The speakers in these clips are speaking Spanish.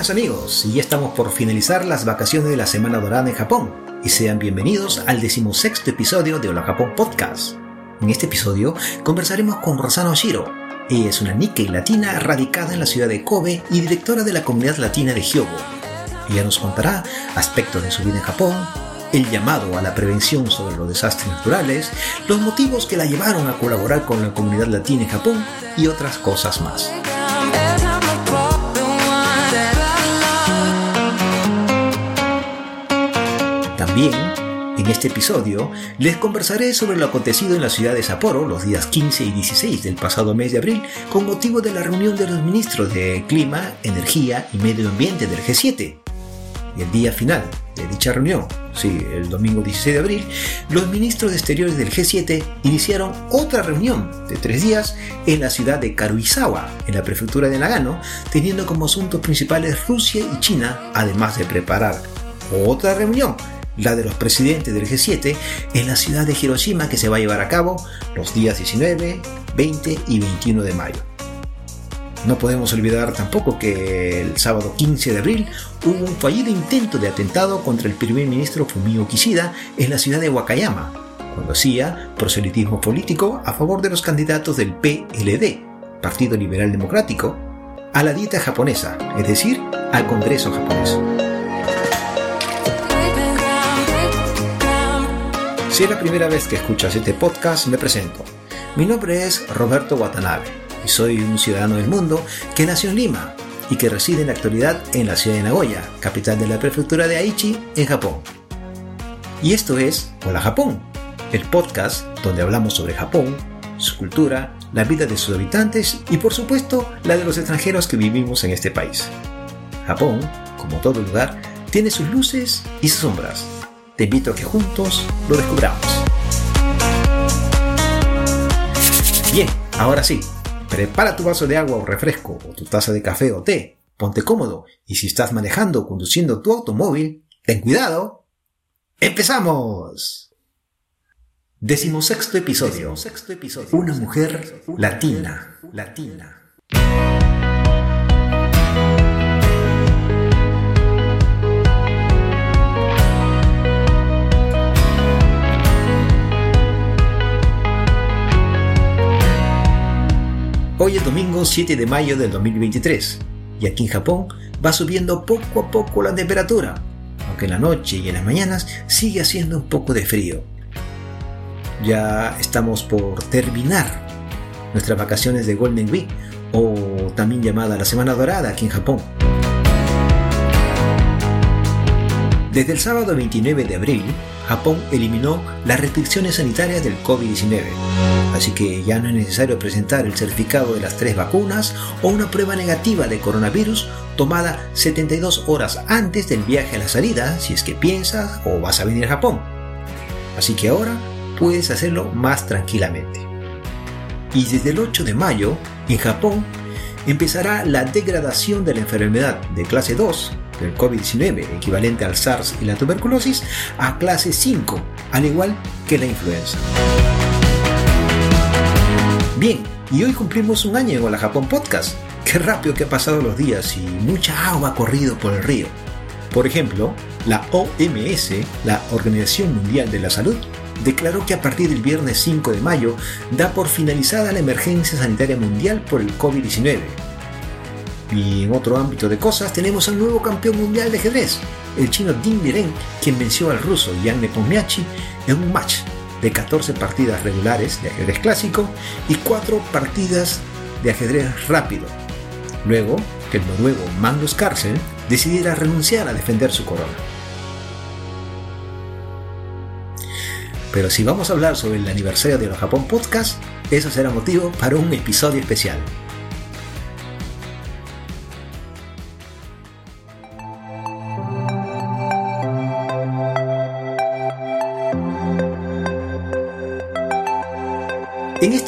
Muy buenos amigos, y ya estamos por finalizar las vacaciones de la Semana Dorada en Japón, y sean bienvenidos al decimosexto episodio de Hola Japón Podcast. En este episodio conversaremos con Rosana Oshiro. Ella es una Nikkei latina radicada en la ciudad de Kobe y directora de la comunidad latina de Hyogo. Ella nos contará aspectos de su vida en Japón, el llamado a la prevención sobre los desastres naturales, los motivos que la llevaron a colaborar con la comunidad latina en Japón y otras cosas más. También, en este episodio, les conversaré sobre lo acontecido en la ciudad de Sapporo los días 15 y 16 del pasado mes de abril con motivo de la reunión de los ministros de Clima, Energía y Medio Ambiente del G7. Y el día final de dicha reunión, sí, el domingo 16 de abril, los ministros de Exteriores del G7 iniciaron otra reunión de tres días en la ciudad de Karuizawa, en la prefectura de Nagano, teniendo como asuntos principales Rusia y China, además de preparar otra reunión la de los presidentes del G7 en la ciudad de Hiroshima que se va a llevar a cabo los días 19, 20 y 21 de mayo. No podemos olvidar tampoco que el sábado 15 de abril hubo un fallido intento de atentado contra el primer ministro Fumio Kishida en la ciudad de Wakayama, cuando hacía proselitismo político a favor de los candidatos del PLD, Partido Liberal Democrático, a la dieta japonesa, es decir, al Congreso japonés. Si es la primera vez que escuchas este podcast, me presento. Mi nombre es Roberto Watanabe y soy un ciudadano del mundo que nació en Lima y que reside en la actualidad en la ciudad de Nagoya, capital de la prefectura de Aichi, en Japón. Y esto es Hola Japón, el podcast donde hablamos sobre Japón, su cultura, la vida de sus habitantes y por supuesto la de los extranjeros que vivimos en este país. Japón, como todo lugar, tiene sus luces y sus sombras te invito a que juntos lo descubramos. Bien, ahora sí, prepara tu vaso de agua o refresco o tu taza de café o té, ponte cómodo y si estás manejando o conduciendo tu automóvil, ten cuidado. ¡Empezamos! Decimosexto episodio. Una mujer latina. Latina. Hoy domingo 7 de mayo del 2023 y aquí en Japón va subiendo poco a poco la temperatura, aunque en la noche y en las mañanas sigue haciendo un poco de frío. Ya estamos por terminar nuestras vacaciones de Golden Week o también llamada la Semana Dorada aquí en Japón. Desde el sábado 29 de abril, Japón eliminó las restricciones sanitarias del COVID-19, así que ya no es necesario presentar el certificado de las tres vacunas o una prueba negativa de coronavirus tomada 72 horas antes del viaje a la salida si es que piensas o vas a venir a Japón. Así que ahora puedes hacerlo más tranquilamente. Y desde el 8 de mayo, en Japón, empezará la degradación de la enfermedad de clase 2 del COVID-19, equivalente al SARS y la tuberculosis, a clase 5, al igual que la influenza. Bien, y hoy cumplimos un año en Hola Japón Podcast. Qué rápido que han pasado los días y mucha agua ha corrido por el río. Por ejemplo, la OMS, la Organización Mundial de la Salud, declaró que a partir del viernes 5 de mayo da por finalizada la emergencia sanitaria mundial por el COVID-19 y en otro ámbito de cosas tenemos al nuevo campeón mundial de ajedrez, el chino Ding Liren, quien venció al ruso Yang Nepomniachtchi en un match de 14 partidas regulares de ajedrez clásico y 4 partidas de ajedrez rápido. Luego que el noruego Magnus Carlsen decidiera renunciar a defender su corona. Pero si vamos a hablar sobre el aniversario de los Japón Podcast, eso será motivo para un episodio especial.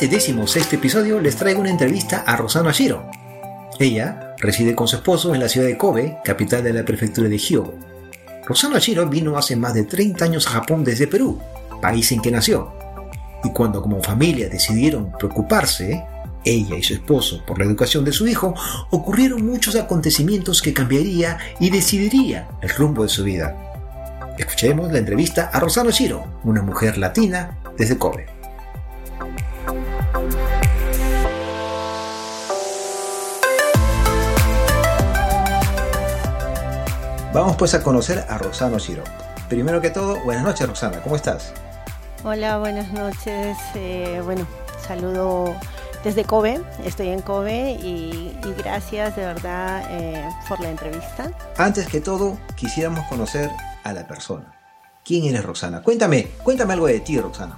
Este décimo sexto episodio les traigo una entrevista a Rosana Shiro. Ella reside con su esposo en la ciudad de Kobe, capital de la prefectura de Hyogo. Rosana Shiro vino hace más de 30 años a Japón desde Perú, país en que nació. Y cuando como familia decidieron preocuparse, ella y su esposo, por la educación de su hijo, ocurrieron muchos acontecimientos que cambiaría y decidiría el rumbo de su vida. Escuchemos la entrevista a Rosana Shiro, una mujer latina desde Kobe. Vamos pues a conocer a Rosana Shiro. Primero que todo, buenas noches Rosana, ¿cómo estás? Hola, buenas noches. Eh, bueno, saludo desde Kobe, estoy en Kobe y, y gracias de verdad eh, por la entrevista. Antes que todo, quisiéramos conocer a la persona. ¿Quién eres Rosana? Cuéntame, cuéntame algo de ti por favor.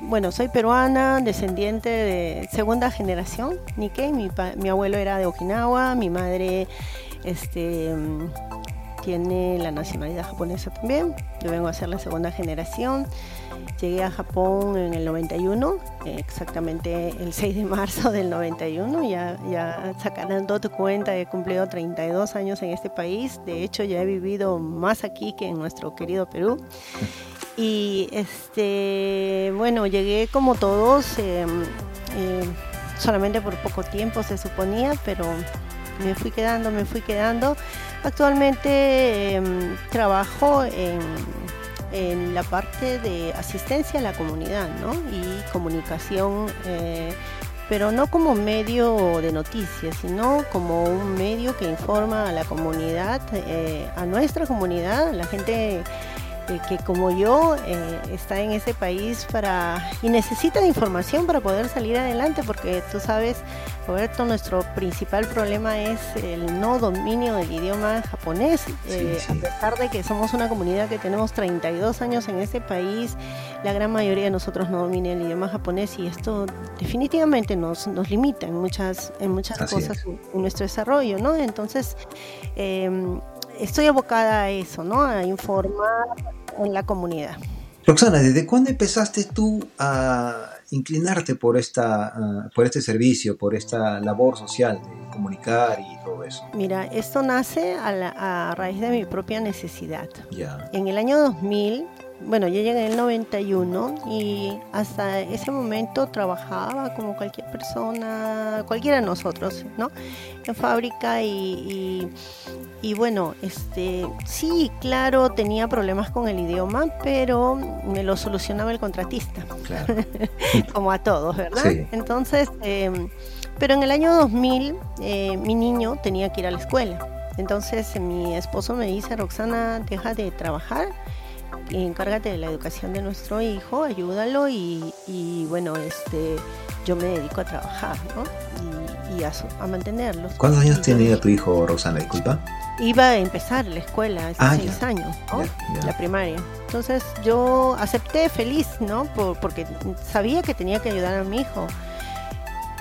Bueno, soy peruana, descendiente de segunda generación, Nikkei. Mi, mi abuelo era de Okinawa, mi madre este, tiene la nacionalidad japonesa también. Yo vengo a ser la segunda generación. Llegué a Japón en el 91, exactamente el 6 de marzo del 91. Ya, ya sacarán tu cuenta, he cumplido 32 años en este país. De hecho, ya he vivido más aquí que en nuestro querido Perú. Y este, bueno, llegué como todos, eh, eh, solamente por poco tiempo se suponía, pero me fui quedando, me fui quedando. Actualmente eh, trabajo en, en, la parte de asistencia a la comunidad ¿no? y comunicación, eh, pero no como medio de noticias, sino como un medio que informa a la comunidad, eh, a nuestra comunidad, a la gente eh, que como yo eh, está en ese país para y necesita de información para poder salir adelante porque tú sabes Roberto nuestro principal problema es el no dominio del idioma japonés. Eh, sí, a pesar de que somos una comunidad que tenemos 32 años en este país la gran mayoría de nosotros no domina el idioma japonés y esto definitivamente nos, nos limita en muchas en muchas Así cosas en nuestro desarrollo no entonces eh, estoy abocada a eso, ¿no? A informar en la comunidad. Roxana, ¿desde cuándo empezaste tú a inclinarte por esta uh, por este servicio, por esta labor social de comunicar y todo eso? Mira, esto nace a, la, a raíz de mi propia necesidad. Ya. En el año 2000 bueno, yo llegué en el 91 y hasta ese momento trabajaba como cualquier persona, cualquiera de nosotros, ¿no? En fábrica y, y, y, bueno, este, sí, claro, tenía problemas con el idioma, pero me lo solucionaba el contratista, claro. como a todos, ¿verdad? Sí. Entonces, eh, pero en el año 2000 eh, mi niño tenía que ir a la escuela. Entonces mi esposo me dice, Roxana, deja de trabajar encárgate de la educación de nuestro hijo, ayúdalo y, y bueno, este, yo me dedico a trabajar, ¿no? Y, y a, a, mantenerlo. ¿Cuántos años tenía tu hijo, Rosana? Disculpa. Iba a empezar la escuela, hace ah, seis ya. años, ¿no? Ya, ya. La primaria. Entonces yo acepté feliz, ¿no? Por, porque sabía que tenía que ayudar a mi hijo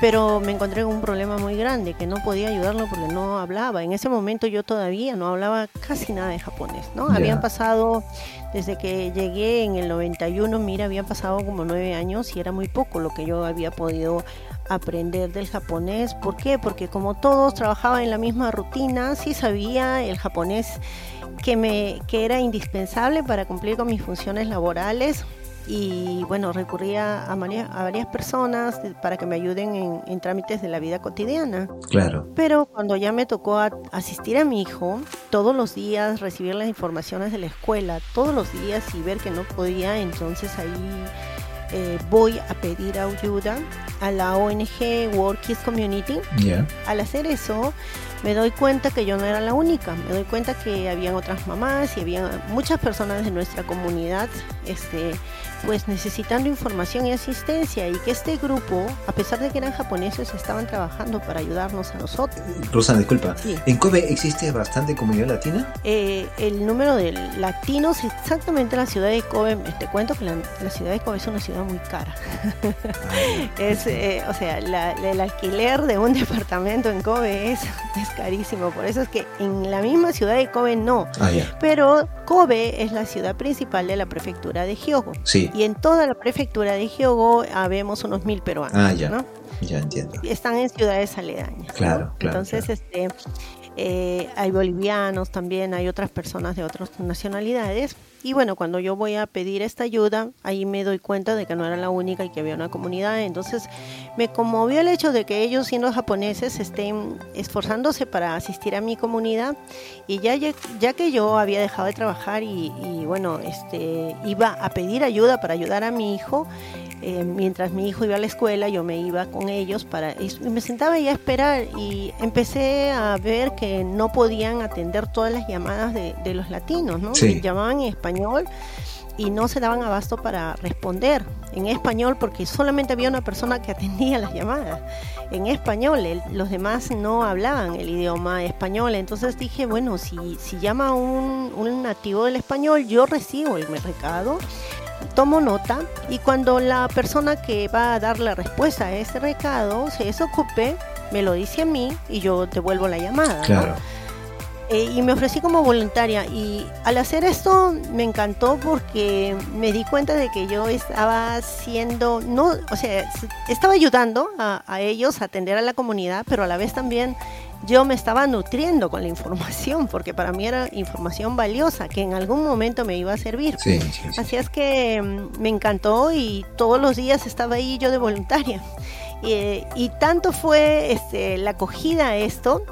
pero me encontré con un problema muy grande, que no podía ayudarlo porque no hablaba. En ese momento yo todavía no hablaba casi nada de japonés, ¿no? Yeah. Habían pasado, desde que llegué en el 91, mira, habían pasado como nueve años y era muy poco lo que yo había podido aprender del japonés. ¿Por qué? Porque como todos trabajaba en la misma rutina, sí sabía el japonés que, me, que era indispensable para cumplir con mis funciones laborales y bueno, recurría a, María, a varias personas para que me ayuden en, en, trámites de la vida cotidiana. Claro. Pero cuando ya me tocó a, asistir a mi hijo, todos los días recibir las informaciones de la escuela, todos los días y ver que no podía, entonces ahí eh, voy a pedir ayuda a la ONG World Kids Community. Yeah. Al hacer eso, me doy cuenta que yo no era la única, me doy cuenta que habían otras mamás y había muchas personas de nuestra comunidad este, pues necesitando información y asistencia y que este grupo, a pesar de que eran japoneses, estaban trabajando para ayudarnos a nosotros. Rosana, disculpa, ¿en Kobe existe bastante comunidad latina? Eh, el número de latinos, exactamente en la ciudad de Kobe, te cuento que la, ciudad de Kobe es una ciudad muy cara. Ah, es, eh, o sea, el alquiler de un departamento en Kobe es, es carísimo, por eso es que en la misma ciudad de Kobe no. Ah, Pero Kobe es la ciudad principal de la prefectura de Hyogo. Sí. Y en toda la prefectura de Hyogo habemos unos mil peruanos. Ah, ya. Ya entiendo. Están en ciudades aledañas. Claro, claro. Entonces, este. Eh, hay bolivianos también, hay otras personas de otras nacionalidades. Y bueno, cuando yo voy a pedir esta ayuda, ahí me doy cuenta de que no era la única y que había una comunidad. Entonces me conmovió el hecho de que ellos, siendo japoneses, estén esforzándose para asistir a mi comunidad. Y ya, ya que yo había dejado de trabajar y, y bueno, este, iba a pedir ayuda para ayudar a mi hijo, eh, mientras mi hijo iba a la escuela, yo me iba con ellos para y me sentaba ahí a esperar y empecé a ver que no podían atender todas las llamadas de, los latinos, ¿no? llamaban en español y no se daban abasto para responder en español porque solamente había una persona que atendía las llamadas. En español, los demás no hablaban el idioma español, entonces dije, bueno, si, si llama un, un nativo del español, yo recibo el recado tomo nota y cuando la persona que va a dar la respuesta a ese recado se desocupe, me lo dice a mí y yo devuelvo la llamada. Claro. Eh, y me ofrecí como voluntaria y al hacer esto me encantó porque me di cuenta de que yo estaba haciendo, no, o sea, estaba ayudando a, a ellos a atender a la comunidad, pero a la vez también yo me estaba nutriendo con la información, porque para mí era información valiosa que en algún momento me iba a servir. Así es que mm, me encantó y todos los días estaba ahí yo de voluntaria. Y, tanto fue este, la acogida a esto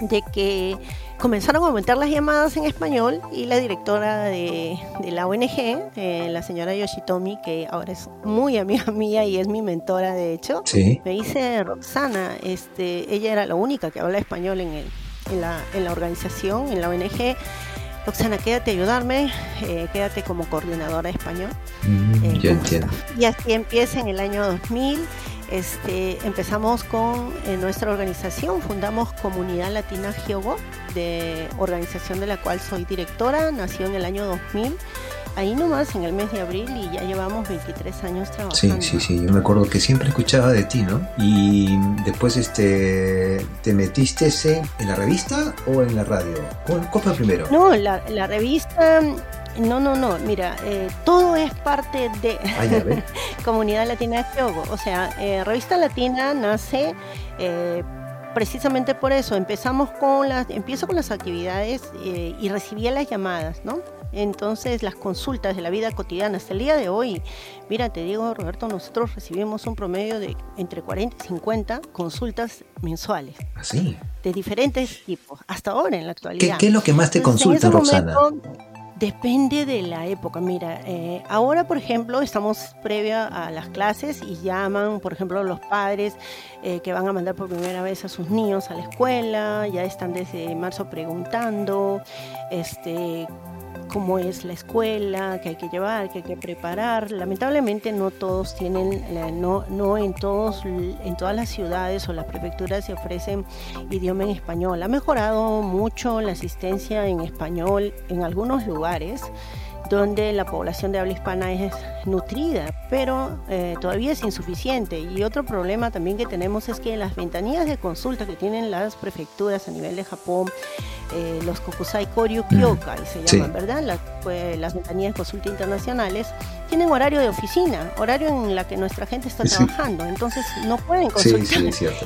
de que comenzaron a aumentar las llamadas en español y la directora de, la ONG, eh, la señora Yoshitomi, que ahora es muy amiga mía y es mi mentora de hecho, me dice, Roxana, este, ella era la única que habla español en, el, en, la, en la organización, en la ONG. Roxana, quédate a ayudarme, eh, quédate como coordinadora de español. Mm, eh, entiendo. Y así empieza en el año 2000 este, empezamos con nuestra organización, fundamos Comunidad Latina Giogo, de organización de la cual soy directora, nació en el año 2000 ahí nomás en el mes de abril y ya llevamos 23 años trabajando. Sí, sí, sí, yo me acuerdo que siempre escuchaba de ti, ¿no? Y después este, ¿te metiste en la revista o en la radio? ¿Cuál, fue primero? No, la, la revista no, no, no, mira, eh, todo es parte de ah, Comunidad Latina de Kyogo. O sea, eh, Revista Latina nace eh, precisamente por eso. Empezamos con las, empiezo con las actividades y recibía las llamadas, ¿no? Entonces, las consultas de la vida cotidiana hasta el día de hoy, mira, te digo, Roberto, nosotros recibimos un promedio de entre 40 y 50 consultas mensuales. ¿Así? ¿Ah, de diferentes tipos, hasta ahora en la actualidad. ¿Qué, es lo que más te consulta, Roxana? Depende de la época. Mira, eh, ahora, por ejemplo, estamos previa a las clases y llaman, por ejemplo, los padres eh, que van a mandar por primera vez a sus niños a la escuela, ya están desde marzo preguntando, este, cómo es la escuela, que hay que llevar, que hay que preparar. Lamentablemente no todos tienen, no, no en, todos, en todas las ciudades o las prefecturas se ofrecen idioma en español. Ha mejorado mucho la asistencia en español en algunos lugares donde la población de habla hispana es nutrida, pero eh, todavía es insuficiente. Y otro problema también que tenemos es que las ventanillas de consulta que tienen las prefecturas a nivel de Japón, eh, los Kokusai Koryu Kyokai se llaman, ¿verdad? Pues, las, ventanillas de consulta internacionales tienen horario de oficina, horario en la que nuestra gente está trabajando, entonces no pueden consultar.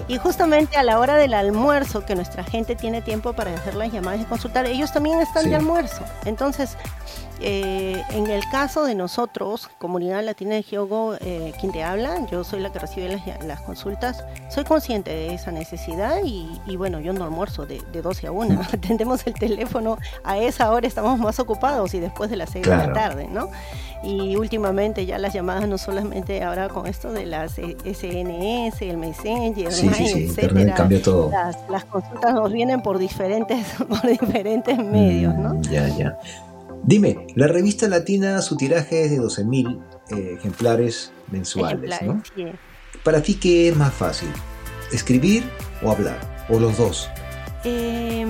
y justamente a la hora del almuerzo, que nuestra gente tiene tiempo para hacer las llamadas y consultar, ellos también están de almuerzo. Entonces, eh, en el caso de nosotros, Comunidad Latina de Giogo, eh, quien te habla, yo soy la que recibe las, consultas, soy consciente de esa necesidad y, bueno, yo no almuerzo de, 12 a 1, atendemos el teléfono, a esa hora estamos más ocupados y después de las 6 de la tarde, ¿no? Y últimamente ya las llamadas no solamente ahora con esto de las SNS, el Messenger, etcétera, Las, consultas nos vienen por diferentes, por diferentes medios, ¿no? Mm, ya, ya. Dime, la revista latina, su tiraje es de 12.000 eh, ejemplares mensuales, Ejemplares, ¿no? sí. Para ti, ¿qué es más fácil? ¿Escribir o hablar? ¿O los dos? Eh,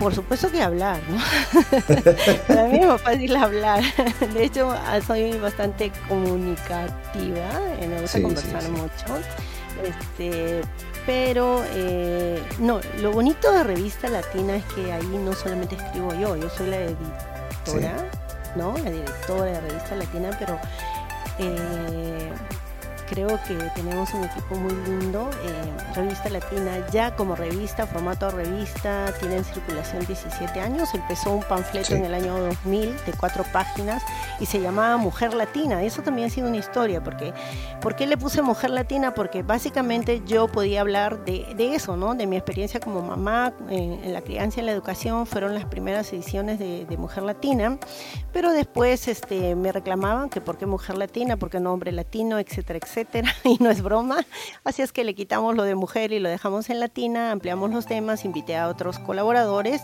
por supuesto que hablar, ¿no? Para mí es más fácil hablar. De hecho, ah, soy bastante comunicativa, eh, me gusta Sí, sí, conversar sí. mucho. Este, pero eh, no, lo bonito de Revista Latina es que ahí no solamente escribo yo, yo soy la editora, ¿no? La directora de Revista Latina, pero eh, creo que tenemos un equipo muy lindo. eh, revista Latina ya como revista, formato revista, tiene en circulación 17 años. Empezó un panfleto Sí. en el año 2000 de cuatro páginas y se llamaba Mujer Latina. Eso también ha sido una historia, porque ¿por qué le puse Mujer Latina? Porque básicamente yo podía hablar de, de eso, ¿no? De mi experiencia como mamá en, en la crianza y en la educación. Fueron las primeras ediciones de, de Mujer Latina, pero después este, me reclamaban que por qué Mujer Latina, por qué nombre latino, etcétera, etcétera. Y no es broma. Así es que le quitamos lo de mujer y lo dejamos en latina, ampliamos los temas, invité a otros colaboradores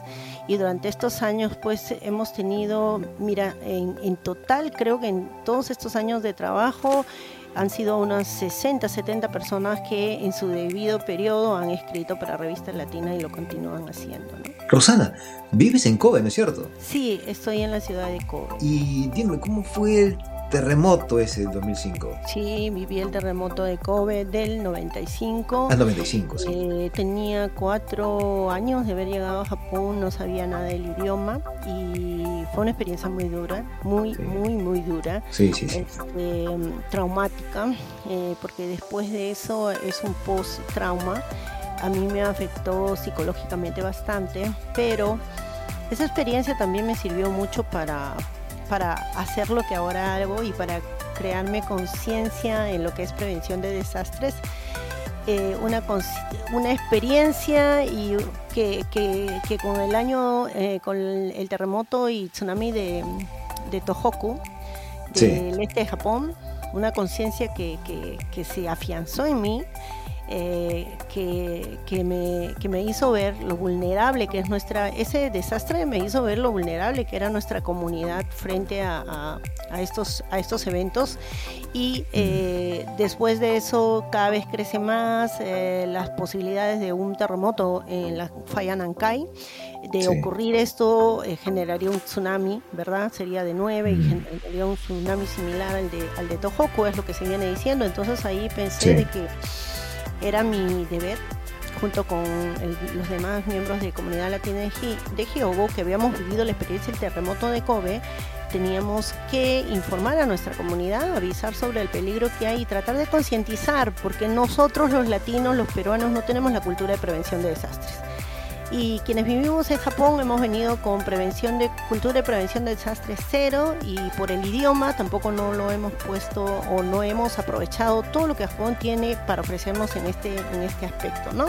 y durante estos años pues hemos tenido, mira, en, en total creo que en todos estos años de trabajo han sido unas 60, 70 personas que en su debido periodo han escrito para Revista Latina y lo continúan haciendo. ¿no? Rosana, vives en Kobe, ¿no es cierto? Sí, estoy en la ciudad de Kobe. Y dime, ¿cómo fue el terremoto ese del 2005? Sí, viví el terremoto de Kobe del 95. Ah, 95, sí. Eh, tenía cuatro años de haber llegado a Japón, no sabía nada del idioma y fue una experiencia muy dura, muy, Sí. muy, muy dura, Sí, sí, sí. este, traumática, eh, porque después de eso es un post-trauma. A mí me afectó psicológicamente bastante, pero esa experiencia también me sirvió mucho para, para hacer lo que ahora hago y para crearme conciencia en lo que es prevención de desastres. Eh, una, una experiencia y que, que- que con el año, eh, con el, terremoto y tsunami de, de Tohoku, Sí. del este de Japón, una conciencia que, que- que se afianzó en mí, eh, que, que me, que me hizo ver lo vulnerable que es nuestra, ese desastre me hizo ver lo vulnerable que era nuestra comunidad frente a, a- a estos, a estos eventos y eh, después de eso cada vez crece más eh, las posibilidades de un terremoto en la falla Nankai. De Sí. ocurrir esto eh, generaría un tsunami, ¿verdad? Sería de 9 y Mm. generaría un tsunami similar al de, al de Tohoku, es lo que se viene diciendo. Entonces ahí pensé Sí. de que era mi deber junto con los demás miembros de comunidad latina de, Hyogo, que habíamos vivido la experiencia del terremoto de Kobe, teníamos que informar a nuestra comunidad, avisar sobre el peligro que hay y tratar de concientizar, porque nosotros los latinos, los peruanos, no tenemos la cultura de prevención de desastres. Y quienes vivimos en Japón hemos venido con prevención de cultura de prevención de desastres cero y por el idioma tampoco no lo hemos puesto o no hemos aprovechado todo lo que Japón tiene para ofrecernos en este en este aspecto, ¿no?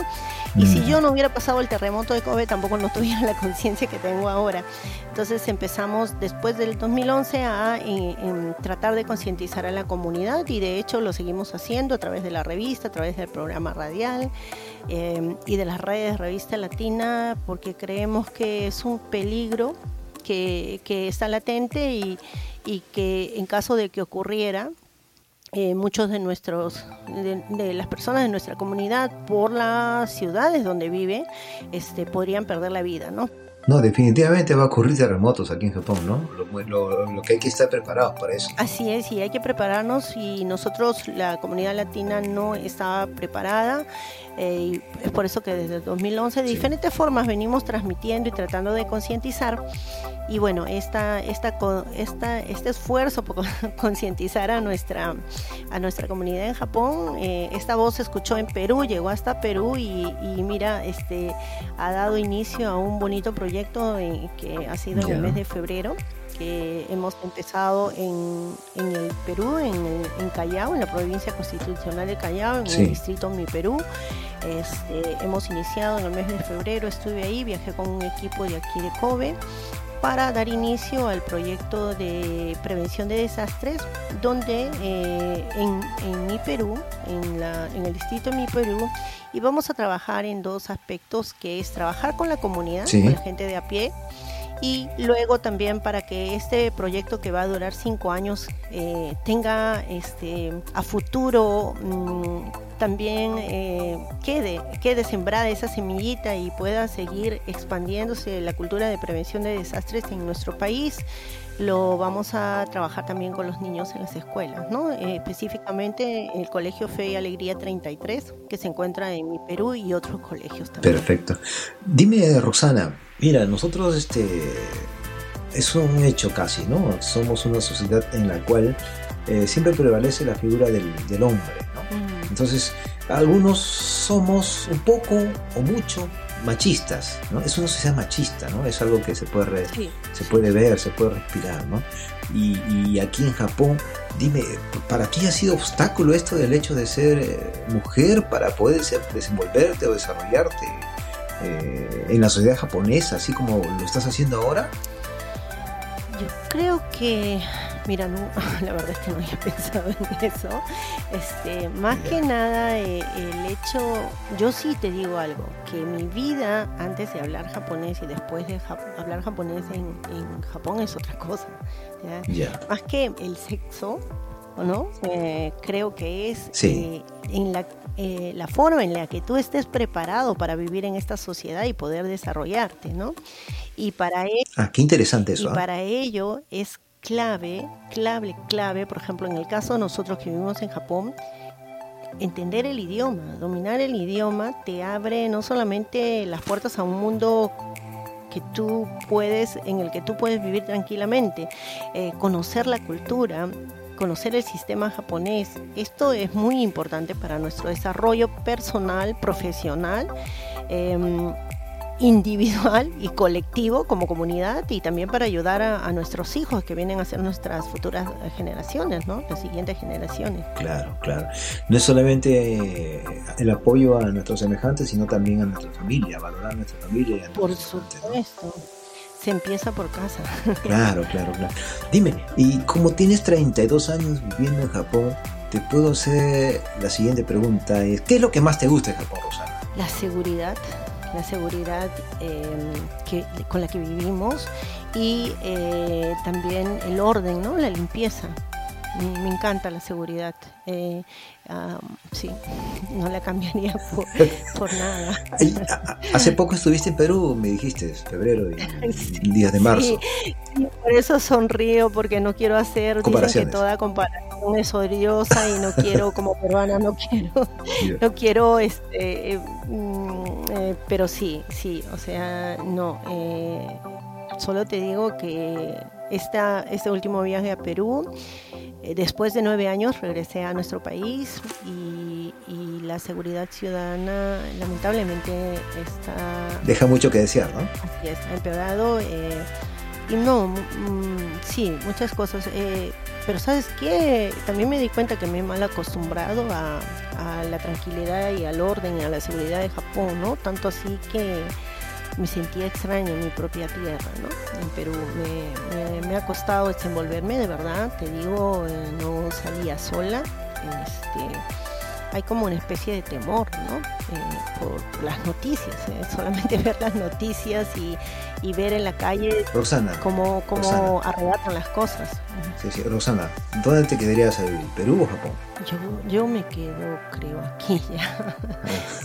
Y si Mm. yo no hubiera pasado el terremoto de Kobe tampoco no tuviera la conciencia que tengo ahora. Entonces empezamos después del 2011 a en- en tratar de concientizar a la comunidad y de hecho lo seguimos haciendo a través de la revista, a través del programa radial eh, y de las redes Revista Latina porque creemos que es un peligro que, que está latente y, y que en caso de que ocurriera eh, muchos de nuestros de las personas de nuestra comunidad por las ciudades donde vive este podrían perder la vida no No, definitivamente va a ocurrir terremotos aquí en Japón, ¿no? Lo, lo- lo que hay que estar preparados para eso. Así es, y hay que prepararnos y nosotros, la comunidad latina, no estaba preparada. eh, y es por eso que desde el 2011 de Sí. diferentes formas venimos transmitiendo y tratando de concientizar. Y bueno, esta, esta, esta, este esfuerzo por concientizar a nuestra, a nuestra comunidad en Japón, eh, esta voz se escuchó en Perú, llegó hasta Perú y, y mira, este, ha dado inicio a un bonito proyecto eh, que ha sido en Ya. el mes de febrero que hemos empezado en, en el Perú, en, en Callao, en la provincia constitucional de Callao, en Sí. el distrito Mi Perú. Este, hemos iniciado en el mes de febrero, estuve ahí, viajé con un equipo de aquí de Kobe para dar inicio al proyecto de prevención de desastres, donde eh, en, en Mi Perú, en, la- en el distrito de Mi Perú, y vamos a trabajar en dos aspectos, que es trabajar con la comunidad, Sí. con la gente de a pie, y luego también para que este proyecto que va a durar cinco años eh, tenga este, a futuro mm, también eh, quede, quede sembrada esa semillita y pueda seguir expandiéndose la cultura de prevención de desastres en nuestro país lo vamos a trabajar también con los niños en las escuelas, ¿no? Eh, específicamente el Colegio Fe y Alegría 33, que se encuentra en mi Perú y otros colegios también. Perfecto. Dime, Rosana, mira, nosotros este es un hecho casi, ¿no? Somos una sociedad en la cual eh, siempre prevalece la figura del, hombre, ¿no? Mm. Entonces, algunos somos un poco o mucho machistas, ¿no? Es una sociedad machista, ¿no? Es algo que se puede, se puede ver, se puede respirar, ¿no? Y, aquí en Japón, dime, ¿para ti ha sido obstáculo esto del hecho de ser eh, mujer para poder desenvolverte o desarrollarte eh, en la sociedad japonesa, así como lo estás haciendo ahora? Yo creo que Mira, no, la verdad es que no había pensado en eso. Este, más que nada, eh, el hecho, yo sí te digo algo, que mi vida antes de hablar japonés y después de hablar japonés en, Japón es otra cosa. Más que el sexo, ¿no? Eh, creo que es eh, en la, la forma en la que tú estés preparado para vivir en esta sociedad y poder desarrollarte, ¿no? Y para ello, ah, qué interesante eso. Y para ello es clave, clave, clave, por ejemplo, en el caso de nosotros que vivimos en Japón, entender el idioma, dominar el idioma te abre no solamente las puertas a un mundo que tú puedes, en el que tú puedes vivir tranquilamente, eh, conocer la cultura, conocer el sistema japonés. Esto es muy importante para nuestro desarrollo personal, profesional. Em, individual y colectivo como comunidad y también para ayudar a, nuestros hijos que vienen a ser nuestras futuras generaciones, ¿no? Las siguientes generaciones. Claro, claro. No es solamente el apoyo a nuestros semejantes, sino también a nuestra familia, valorar a nuestra familia. por supuesto. Se empieza por casa. Claro, claro, claro. Dime, y como tienes 32 años viviendo en Japón, te puedo hacer la siguiente pregunta. ¿Qué es lo que más te gusta de Japón, Rosana? La seguridad la seguridad em, que, con la que vivimos y eh, también el orden, ¿no? la limpieza. Me, encanta la seguridad. Eh, sí, no la cambiaría por, nada. Hace poco estuviste en Perú, me dijiste, febrero y, días de marzo. por eso sonrío, porque no quiero hacer que toda comparación es odiosa y no quiero, como peruana, no quiero, no quiero este, eh, eh, pero sí, sí, o sea, no. Eh, solo te digo que esta, este último viaje a Perú, eh, después de nueve años regresé a nuestro país y, y, la seguridad ciudadana lamentablemente está... Deja mucho que desear, ¿no? Así es, ha empeorado. Y no, mm, sí, muchas cosas. pero sabes qué, también me di cuenta que me he mal acostumbrado a, la tranquilidad y al orden y a la seguridad de Japón, ¿no? Tanto así que me sentía extraña en mi propia tierra, ¿no? En Perú me, ha costado desenvolverme, de verdad, te digo, eh, no salía sola, este, hay como una especie de temor, ¿no? Eh, por las noticias, ¿eh? solamente ver las noticias y, y, ver en la calle cómo, cómo arrebatan las cosas. Sí, sí, Rosana, ¿dónde te quedarías ahí? ¿Perú o Japón? Yo, yo me quedo, creo, aquí ya.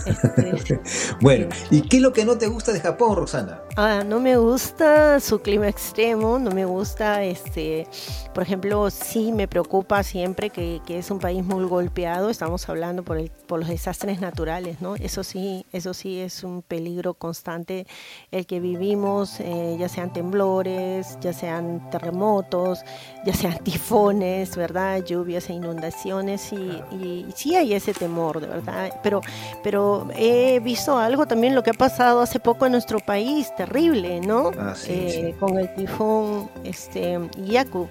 Este, bueno, ¿y qué es lo que no te gusta de Japón, Rosana? Ah, no me gusta su clima extremo, no me gusta, este, por ejemplo, sí me preocupa siempre que, que es un país muy golpeado, estamos hablando por, el, por los desastres naturales, ¿no? Eso sí, eso sí es un peligro constante el que vivimos, eh, ya sean temblores, ya sean terremotos, ya sean tifones, ¿verdad? Lluvias e inundaciones y, sí hay ese temor, de verdad. Pero, pero he visto algo también lo que ha pasado hace poco en nuestro país, terrible, ¿no? Ah, eh, con el tifón este, Yaku.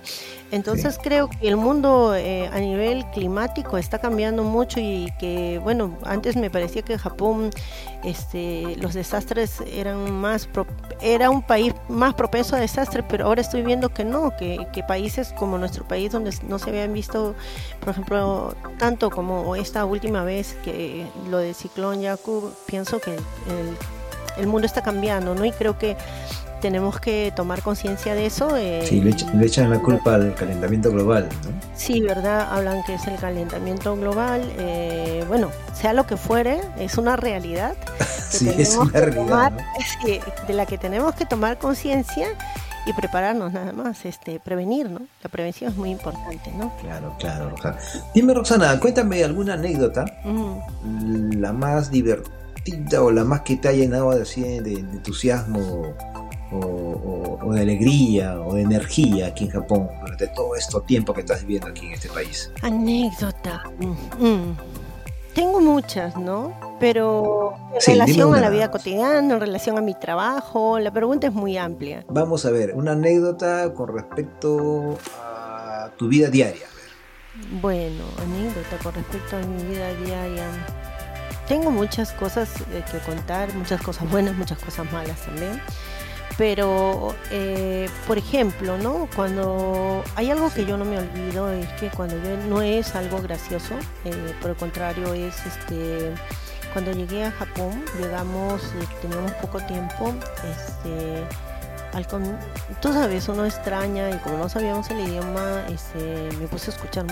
Entonces creo que el mundo eh, a nivel climático está cambiando mucho y que, bueno, antes me parecía que Japón, este, los desastres eran más, era un país más propenso a desastres, pero ahora estoy viendo que no, que, que países como nuestro país donde no se habían visto, por ejemplo, tanto como esta última vez que lo de ciclón Yaku, pienso que el, el mundo está cambiando, ¿no? Y creo que tenemos que tomar conciencia de eso. Eh, sí, le, echan la culpa al calentamiento global, ¿no? Sí, ¿verdad? Hablan que es el calentamiento global. Eh, bueno, sea lo que fuere, es una realidad. sí, es una realidad. de la que tenemos que tomar conciencia y prepararnos nada más, este, prevenir, ¿no? La prevención es muy importante, ¿no? Claro, claro, Roxana. Dime, Roxana, cuéntame alguna anécdota, la más divertida o la más que te ha llenado de, de, entusiasmo o, de alegría o de energía aquí en Japón durante todo este tiempo que estás viviendo aquí en este país. Anécdota. Tengo muchas, ¿no? Pero en relación a la vida cotidiana, en relación a mi trabajo, la pregunta es muy amplia. Vamos a ver, una anécdota con respecto a tu vida diaria. Bueno, anécdota con respecto a mi vida diaria. Tengo muchas cosas eh, que contar, muchas cosas buenas, muchas cosas malas también pero eh, por ejemplo no cuando hay algo que yo no me olvido es que cuando yo no es algo gracioso eh, por el contrario es este cuando llegué a Japón llegamos eh, teníamos poco tiempo este al tú sabes uno extraña y como no sabíamos el idioma este me puse a escuchar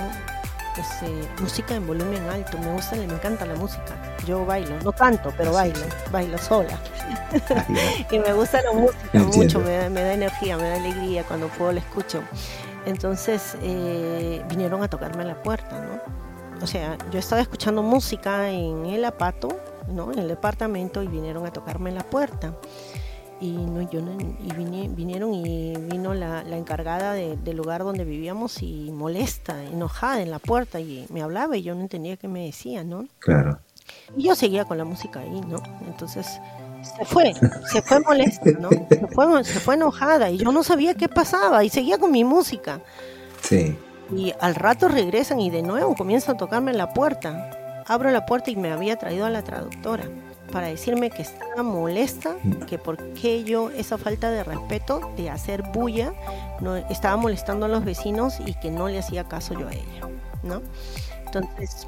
este, música en volumen alto. Me gusta me encanta la música. Yo bailo no canto pero bailo bailo sola. Y me gusta la música mucho, me da, energía, me da alegría cuando puedo la escucho. Entonces eh, vinieron a tocarme a la puerta, ¿no? O sea, yo estaba escuchando música en el apato, ¿no? En el departamento y vinieron a tocarme la puerta. Y, no, yo y vinieron y vino la, encargada del lugar donde vivíamos y molesta, enojada en la puerta y me hablaba y yo no entendía qué me decía, ¿no? Claro. Y yo seguía con la música ahí, ¿no? Entonces se fue, se fue molesta, ¿no? Se fue, se fue enojada y yo no sabía qué pasaba y seguía con mi música. Sí. Y al rato regresan y de nuevo comienzan a tocarme la puerta. Abro la puerta y me había traído a la traductora para decirme que estaba molesta, que por qué yo esa falta de respeto de hacer bulla no estaba molestando a los vecinos y que no le hacía caso yo a ella, ¿no? Entonces,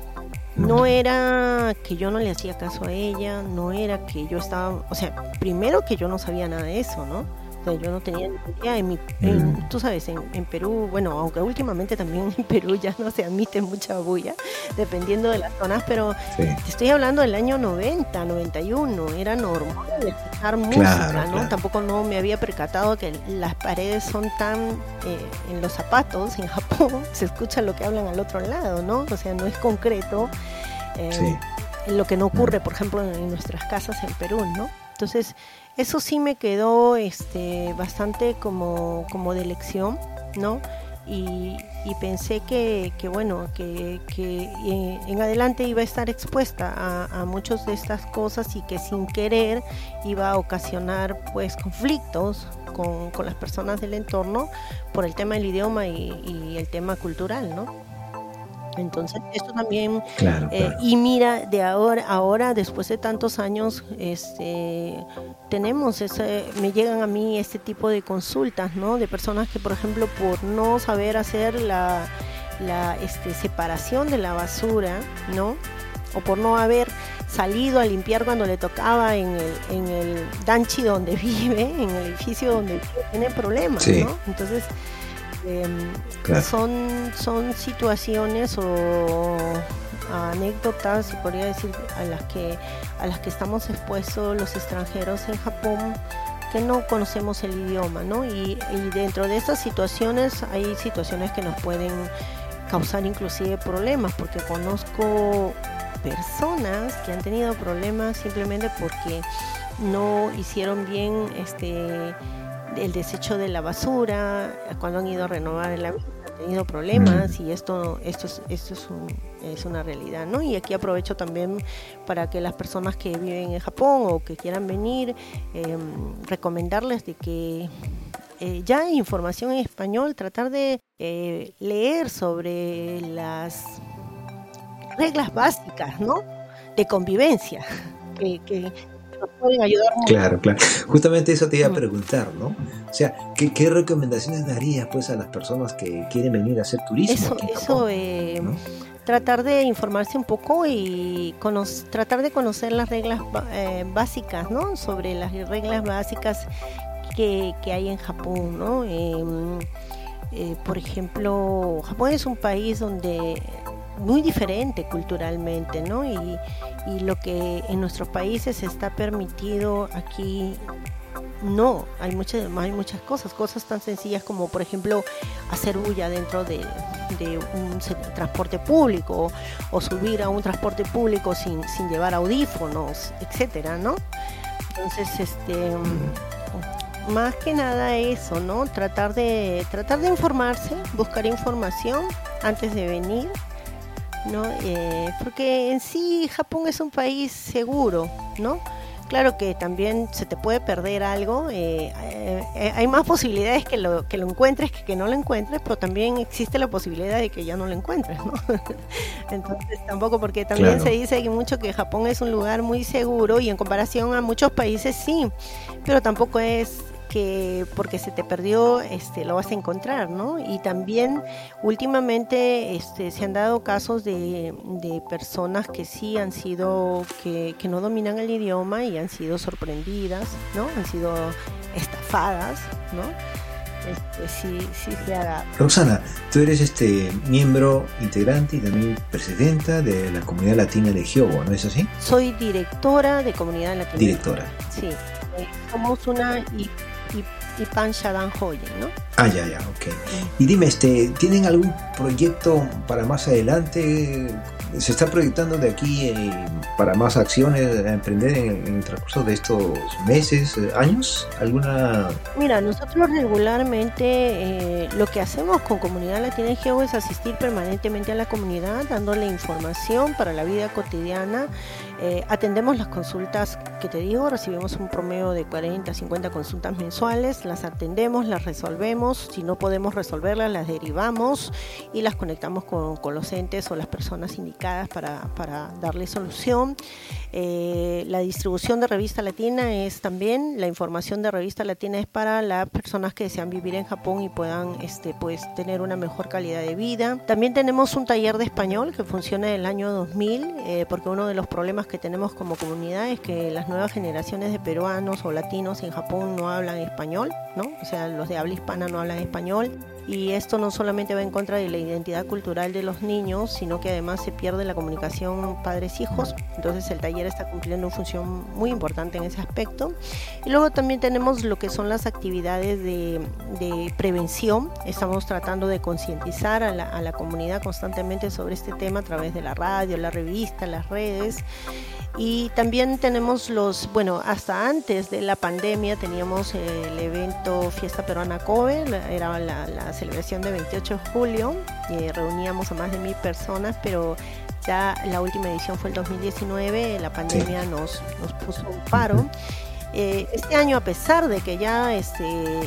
no era que yo no le hacía caso a ella, no era que yo estaba, o sea, primero que yo no sabía nada de eso, ¿no? O sea, yo no tenía ni idea, en mi, mm. tú sabes, en, Perú, bueno, aunque últimamente también en Perú ya no se admite mucha bulla, dependiendo de las zonas, pero te estoy hablando del año 90, 91, era normal escuchar música, ¿no? Tampoco no me había percatado que las paredes son tan, eh, en los zapatos, en Japón, se escucha lo que hablan al otro lado, ¿no? O sea, no es concreto. Eh, lo que no ocurre, por ejemplo, en nuestras casas en Perú, ¿no? Entonces, eso sí me quedó este, bastante como, como de lección, ¿no? Y, pensé que, bueno, que, en adelante iba a estar expuesta a, a muchas de estas cosas y que sin querer iba a ocasionar pues conflictos con, las personas del entorno por el tema del idioma y, y el tema cultural, ¿no? Entonces, esto también, eh, y mira, de ahora, ahora, después de tantos años, este, tenemos ese, me llegan a mí este tipo de consultas, ¿no? De personas que, por ejemplo, por no saber hacer la, la este, separación de la basura, ¿no? O por no haber salido a limpiar cuando le tocaba en el, en el danchi donde vive, en el edificio donde vive, tienen problemas, ¿no? Entonces, Em, son, son situaciones o anécdotas, se podría decir, a las que a las que estamos expuestos los extranjeros en Japón que no conocemos el idioma, ¿no? Y, dentro de estas situaciones hay situaciones que nos pueden causar inclusive problemas, porque conozco personas que han tenido problemas simplemente porque no hicieron bien este el desecho de la basura, cuando han ido a renovar el avión, han tenido problemas y esto, esto, es, esto es, es, una realidad, ¿no? Y aquí aprovecho también para que las personas que viven en Japón o que quieran venir, em, recomendarles de que eh, ya hay información en español, tratar de eh, leer sobre las reglas básicas, ¿no? De convivencia, que, que, pueden ayudar Claro, claro. Justamente eso te iba a preguntar, ¿no? O sea, ¿qué, recomendaciones darías pues a las personas que quieren venir a hacer turismo? Eso, eso eh, tratar de informarse un poco y tratar de conocer las reglas eh, básicas, ¿no? Sobre las reglas básicas que, hay en Japón, ¿no? Em, eh, por ejemplo, Japón es un país donde muy diferente culturalmente, ¿no? Y, y lo que en nuestros países está permitido aquí no, hay muchas, hay muchas cosas, cosas tan sencillas como por ejemplo hacer bulla dentro de, un transporte público o, subir a un transporte público sin, sin llevar audífonos, etcétera, ¿no? Entonces, este más que nada eso, ¿no? Tratar de tratar de informarse, buscar información antes de venir, ¿no? Eh, porque en sí Japón es un país seguro, ¿no? Claro que también se te puede perder algo, eh, eh, hay más posibilidades que lo, que lo encuentres que que no lo encuentres, pero también existe la posibilidad de que ya no lo encuentres, ¿no? Entonces tampoco, porque también se dice que mucho que Japón es un lugar muy seguro y en comparación a muchos países sí, pero tampoco es que porque se te perdió este, lo vas a encontrar, ¿no? Y también últimamente este, se han dado casos de, personas que sí han sido, que, que, no dominan el idioma y han sido sorprendidas, ¿no? Han sido estafadas, ¿no? Este, sí, sí se ha Roxana, tú eres este miembro integrante y también presidenta de la comunidad latina de Hyogo, ¿no es así? Soy directora de comunidad latina. Directora. Sí, eh, somos una y Pan Shadan Hoyen, ¿no? Ah, ya, ya, ok. Y dime, este, ¿tienen algún proyecto para más adelante? ¿Se está proyectando de aquí eh, para más acciones a emprender en, el transcurso de estos meses, eh, años? ¿Alguna...? Mira, nosotros regularmente eh, lo que hacemos con Comunidad Latina en Geo es asistir permanentemente a la comunidad, dándole información para la vida cotidiana. Atendemos las consultas que te digo, recibimos un promedio de 40, 50 consultas mensuales, las atendemos, las resolvemos, si no podemos resolverlas, las derivamos y las conectamos con, con los entes o las personas indicadas para, para darle solución. Eh, la distribución de Revista Latina es también, la información de Revista Latina es para las personas que desean vivir en Japón y puedan este, pues, tener una mejor calidad de vida. También tenemos un taller de español que funciona en el año 2000, eh, porque uno de los problemas que tenemos como comunidad es que las nuevas generaciones de peruanos o latinos en Japón no hablan español, ¿no? O sea, los de habla hispana no hablan español y esto no solamente va en contra de la identidad cultural de los niños, sino que además se pierde la comunicación padres-hijos. Entonces el taller está cumpliendo una función muy importante en ese aspecto. Y luego también tenemos lo que son las actividades de, prevención. Estamos tratando de concientizar a la, a la comunidad constantemente sobre este tema a través de la radio, la revista, las redes. Y también tenemos los, bueno, hasta antes de la pandemia teníamos el evento Fiesta Peruana Kobe, era la, celebración de 28 de julio, reuníamos a más de mil personas, pero ya la última edición fue el 2019, la pandemia nos, nos puso un paro. Eh, este año, a pesar de que ya este,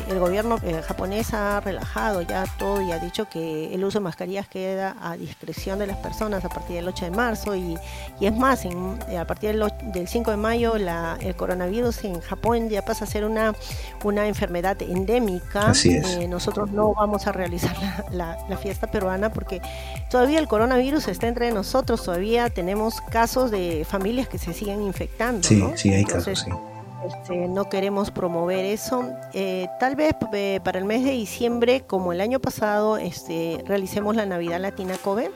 el gobierno eh, japonés ha relajado ya todo y ha dicho que el uso de mascarillas queda a discreción de las personas a partir del 8 de marzo y, y es más, en, eh, a partir del, 5 de mayo la, el coronavirus en Japón ya pasa a ser una, una enfermedad endémica. nosotros no vamos a realizar la, la, fiesta peruana porque todavía el coronavirus está entre nosotros, todavía tenemos casos de familias que se siguen infectando. Sí, sí, hay casos, sí. Este, no queremos promover eso. Eh, tal vez eh, para el mes de diciembre, como el año pasado, este, realicemos la Navidad Latina Kobe.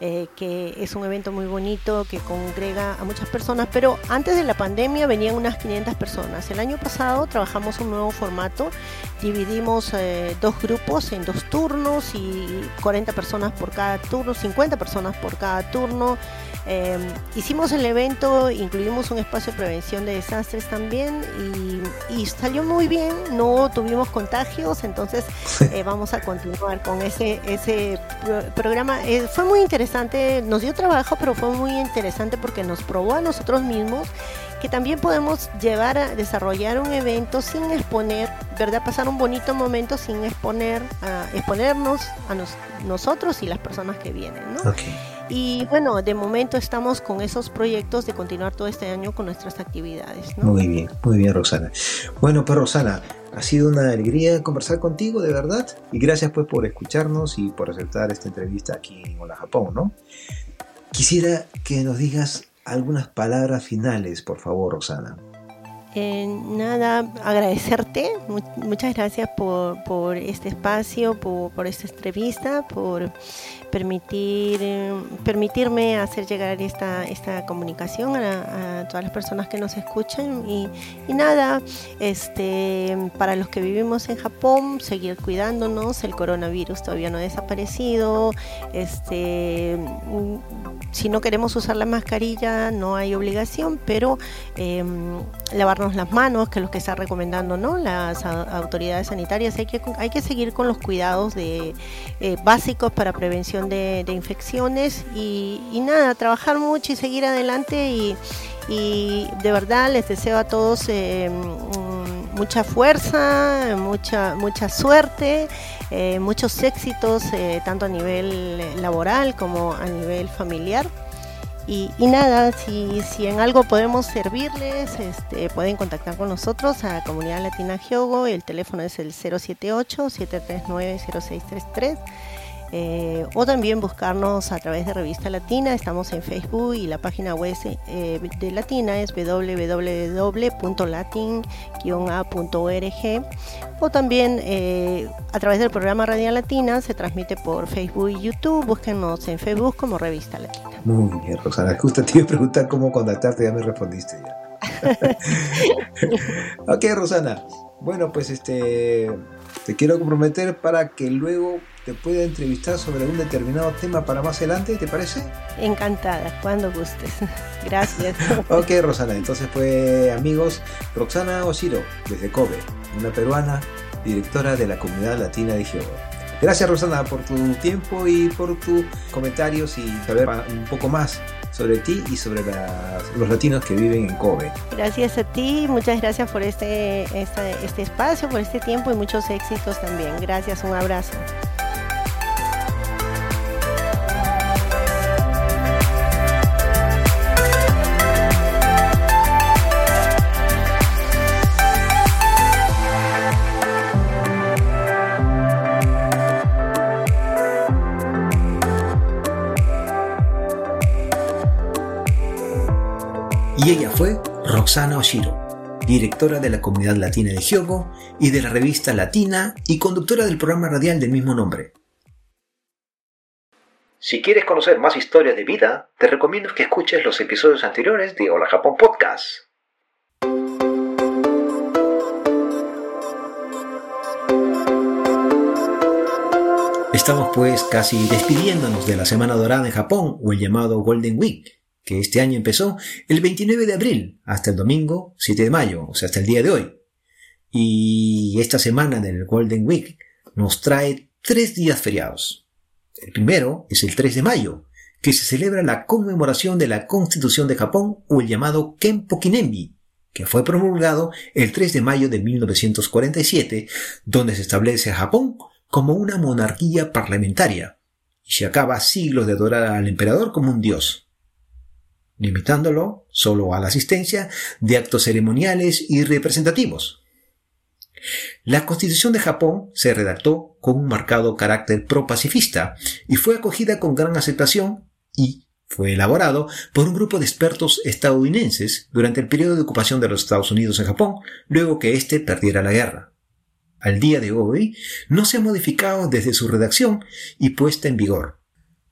Eh, que es un evento muy bonito que congrega a muchas personas, pero antes de la pandemia venían unas 500 personas. El año pasado trabajamos un nuevo formato, dividimos dos grupos en dos turnos y 40 personas por cada turno, 50 personas por cada turno. Em, hicimos el evento, incluimos un espacio de prevención de desastres también y, salió muy bien, no tuvimos contagios, entonces eh, vamos a continuar con ese, ese programa. Eh, fue muy interesante, nos dio trabajo, pero fue muy interesante porque nos probó a nosotros mismos que también podemos llevar a desarrollar un evento sin exponer, ¿verdad? Pasar un bonito momento sin exponer, a, exponernos a nosotros y las personas que vienen, ¿no? Y bueno, de momento estamos con esos proyectos de continuar todo este año con nuestras actividades. Muy bien, muy bien, Rosana. Bueno, pues Rosana, ha sido una alegría conversar contigo, de verdad. Y gracias pues por escucharnos y por aceptar esta entrevista aquí en Hola Japón, ¿no? Quisiera que nos digas algunas palabras finales, por favor, Rosana. Eh, nada, agradecerte, muchas gracias por, por este espacio, por, esta entrevista, por permitir, permitirme hacer llegar esta, esta comunicación a, todas las personas que nos escuchan. Y, nada, este, para los que vivimos en Japón, seguir cuidándonos, el coronavirus todavía no ha desaparecido, este, si no queremos usar la mascarilla no hay obligación, pero em, lavarnos las manos, que es lo que está recomendando ¿no? las autoridades sanitarias, hay que, hay que seguir con los cuidados de, eh, básicos para prevención de, infecciones y, nada, trabajar mucho y seguir adelante y, de verdad les deseo a todos em, mucha fuerza, mucha, mucha suerte, eh, muchos éxitos, eh, tanto a nivel laboral como a nivel familiar. Y, nada, si, si, en algo podemos servirles, este, pueden contactar con nosotros a Comunidad Latina Hyogo. El teléfono es el 078-739-0633. Eh, o también buscarnos a través de Revista Latina, estamos en Facebook y la página web eh, de Latina es www.latin-a.org o también eh, a través del programa Radial Latina se transmite por Facebook y YouTube, búsquenos en Facebook como Revista Latina. Muy bien, Rosana, justo te iba a preguntar cómo contactarte, ya me respondiste ya. ok, Rosana. Bueno, pues este te quiero comprometer para que luego te pueda entrevistar sobre un determinado tema para más adelante, ¿te parece? Encantada, cuando gustes. Gracias. ok, Rosana, entonces pues amigos, Roxana Osiro, desde Kobe, una peruana, directora de la comunidad latina de Jehová. Gracias Rosana por tu tiempo y por tus comentarios y saber un poco más sobre ti y sobre los latinos que viven en Kobe. Gracias a ti, muchas gracias por este, este, este espacio, por este tiempo y muchos éxitos también. Gracias, un abrazo. Y ella fue Roxana Oshiro, directora de la comunidad latina de Hyogo y de la revista Latina y conductora del programa radial del mismo nombre. Si quieres conocer más historias de vida, te recomiendo que escuches los episodios anteriores de Hola Japón Podcast. Estamos pues casi despidiéndonos de la Semana Dorada en Japón o el llamado Golden Week, que este año empezó el 29 de abril hasta el domingo 7 de mayo, o sea, hasta el día de hoy. Y esta semana del Golden Week nos trae tres días feriados. El primero es el 3 de mayo, que se celebra la conmemoración de la Constitución de Japón o el llamado Kenpo Kinembi, que fue promulgado el 3 de mayo de 1947, donde se establece a Japón como una monarquía parlamentaria y se acaba siglos de adorar al emperador como un dios limitándolo solo a la asistencia de actos ceremoniales y representativos. La Constitución de Japón se redactó con un marcado carácter pro-pacifista y fue acogida con gran aceptación y fue elaborado por un grupo de expertos estadounidenses durante el periodo de ocupación de los Estados Unidos en Japón, luego que éste perdiera la guerra. Al día de hoy no se ha modificado desde su redacción y puesta en vigor.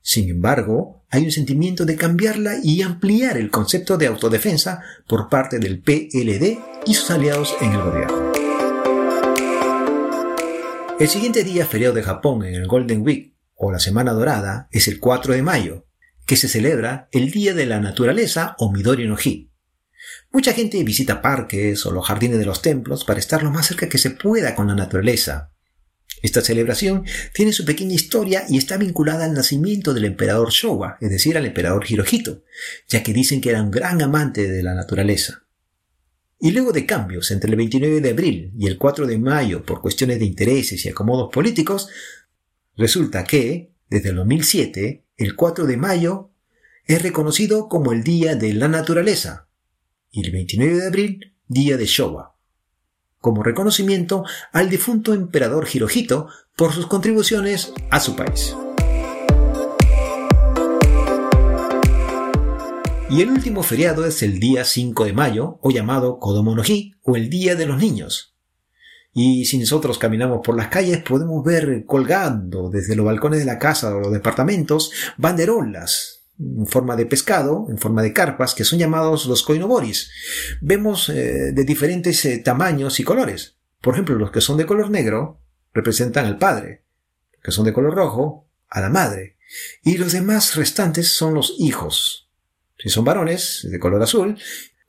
Sin embargo, hay un sentimiento de cambiarla y ampliar el concepto de autodefensa por parte del PLD y sus aliados en el gobierno. El siguiente día feriado de Japón en el Golden Week o la Semana Dorada es el 4 de mayo, que se celebra el Día de la Naturaleza o Midori no Hi. Mucha gente visita parques o los jardines de los templos para estar lo más cerca que se pueda con la naturaleza, esta celebración tiene su pequeña historia y está vinculada al nacimiento del emperador Showa, es decir, al emperador Hirohito, ya que dicen que era un gran amante de la naturaleza. Y luego de cambios entre el 29 de abril y el 4 de mayo por cuestiones de intereses y acomodos políticos, resulta que, desde el 2007, el 4 de mayo es reconocido como el Día de la Naturaleza y el 29 de abril, Día de Showa como reconocimiento al difunto emperador Hirohito por sus contribuciones a su país. Y el último feriado es el día 5 de mayo, o llamado Kodomo o el Día de los Niños. Y si nosotros caminamos por las calles podemos ver colgando desde los balcones de la casa o los departamentos banderolas en forma de pescado, en forma de carpas, que son llamados los koinoboris. Vemos eh, de diferentes eh, tamaños y colores. Por ejemplo, los que son de color negro representan al padre, los que son de color rojo, a la madre, y los demás restantes son los hijos. Si son varones, de color azul,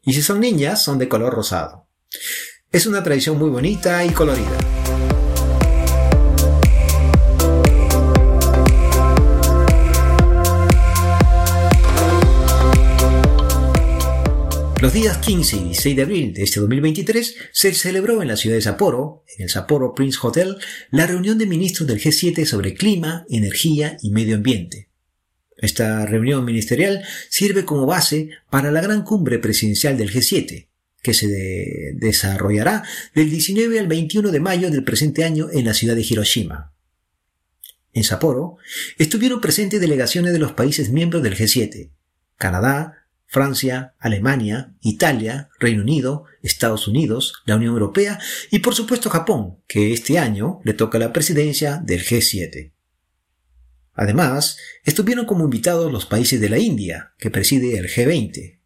y si son niñas, son de color rosado. Es una tradición muy bonita y colorida. Los días 15 y 16 de abril de este 2023 se celebró en la ciudad de Sapporo, en el Sapporo Prince Hotel, la reunión de ministros del G7 sobre clima, energía y medio ambiente. Esta reunión ministerial sirve como base para la gran cumbre presidencial del G7, que se desarrollará del 19 al 21 de mayo del presente año en la ciudad de Hiroshima. En Sapporo estuvieron presentes delegaciones de los países miembros del G7, Canadá, Francia, Alemania, Italia, Reino Unido, Estados Unidos, la Unión Europea y por supuesto Japón, que este año le toca la presidencia del G7. Además, estuvieron como invitados los países de la India, que preside el G20,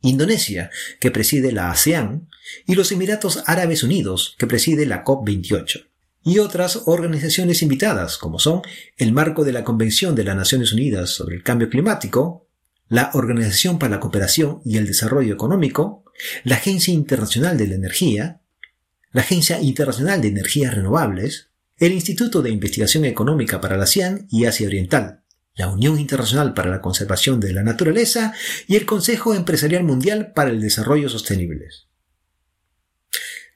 Indonesia, que preside la ASEAN, y los Emiratos Árabes Unidos, que preside la COP28, y otras organizaciones invitadas, como son el marco de la Convención de las Naciones Unidas sobre el Cambio Climático, la Organización para la Cooperación y el Desarrollo Económico, la Agencia Internacional de la Energía, la Agencia Internacional de Energías Renovables, el Instituto de Investigación Económica para la ASEAN y Asia Oriental, la Unión Internacional para la Conservación de la Naturaleza y el Consejo Empresarial Mundial para el Desarrollo Sostenible.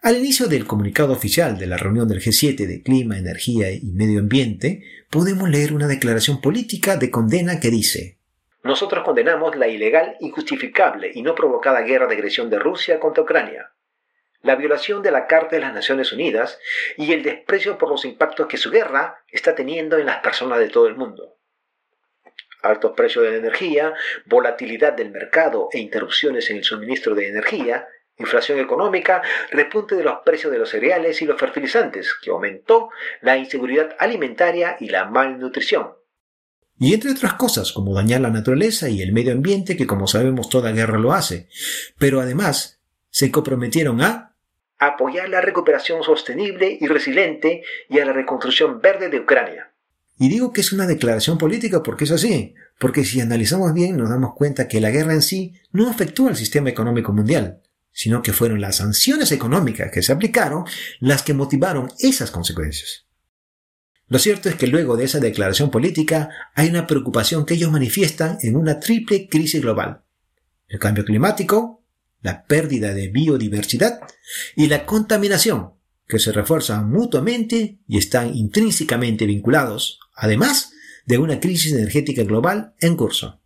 Al inicio del comunicado oficial de la reunión del G7 de Clima, Energía y Medio Ambiente, podemos leer una declaración política de condena que dice nosotros condenamos la ilegal, injustificable y no provocada guerra de agresión de Rusia contra Ucrania, la violación de la Carta de las Naciones Unidas y el desprecio por los impactos que su guerra está teniendo en las personas de todo el mundo. Altos precios de la energía, volatilidad del mercado e interrupciones en el suministro de energía, inflación económica, repunte de los precios de los cereales y los fertilizantes, que aumentó la inseguridad alimentaria y la malnutrición, y entre otras cosas como dañar la naturaleza y el medio ambiente, que como sabemos toda guerra lo hace. Pero además se comprometieron a apoyar la recuperación sostenible y resiliente y a la reconstrucción verde de Ucrania. Y digo que es una declaración política porque es así, porque si analizamos bien nos damos cuenta que la guerra en sí no afectó al sistema económico mundial, sino que fueron las sanciones económicas que se aplicaron las que motivaron esas consecuencias. Lo cierto es que luego de esa declaración política hay una preocupación que ellos manifiestan en una triple crisis global. El cambio climático, la pérdida de biodiversidad y la contaminación, que se refuerzan mutuamente y están intrínsecamente vinculados, además de una crisis energética global en curso.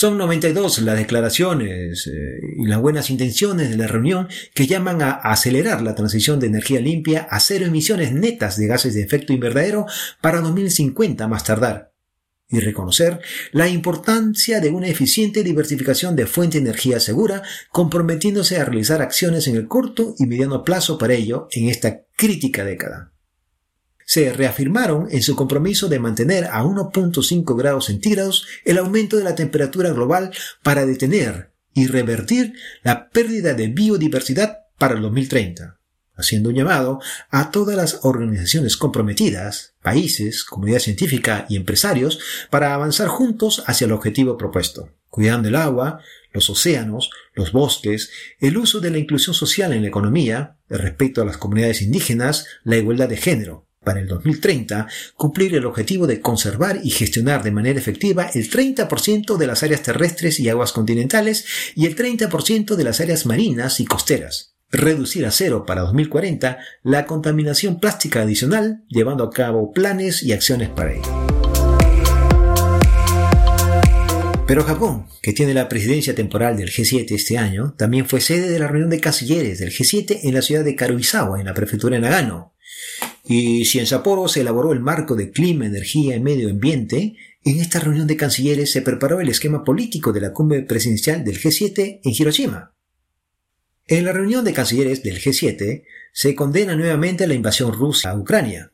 Son 92 las declaraciones eh, y las buenas intenciones de la reunión que llaman a acelerar la transición de energía limpia a cero emisiones netas de gases de efecto invernadero para 2050 más tardar y reconocer la importancia de una eficiente diversificación de fuente de energía segura, comprometiéndose a realizar acciones en el corto y mediano plazo para ello en esta crítica década se reafirmaron en su compromiso de mantener a 1.5 grados centígrados el aumento de la temperatura global para detener y revertir la pérdida de biodiversidad para el 2030, haciendo un llamado a todas las organizaciones comprometidas, países, comunidad científica y empresarios para avanzar juntos hacia el objetivo propuesto, cuidando el agua, los océanos, los bosques, el uso de la inclusión social en la economía, el respeto a las comunidades indígenas, la igualdad de género, para el 2030 cumplir el objetivo de conservar y gestionar de manera efectiva el 30% de las áreas terrestres y aguas continentales y el 30% de las áreas marinas y costeras. Reducir a cero para 2040 la contaminación plástica adicional, llevando a cabo planes y acciones para ello. Pero Japón, que tiene la presidencia temporal del G7 este año, también fue sede de la reunión de cancilleres del G7 en la ciudad de Karuizawa, en la prefectura de Nagano, Y si en Sapporo se elaboró el marco de clima, energía y medio ambiente, en esta reunión de cancilleres se preparó el esquema político de la cumbre presidencial del G7 en Hiroshima. En la reunión de cancilleres del G7 se condena nuevamente la invasión rusa a Ucrania,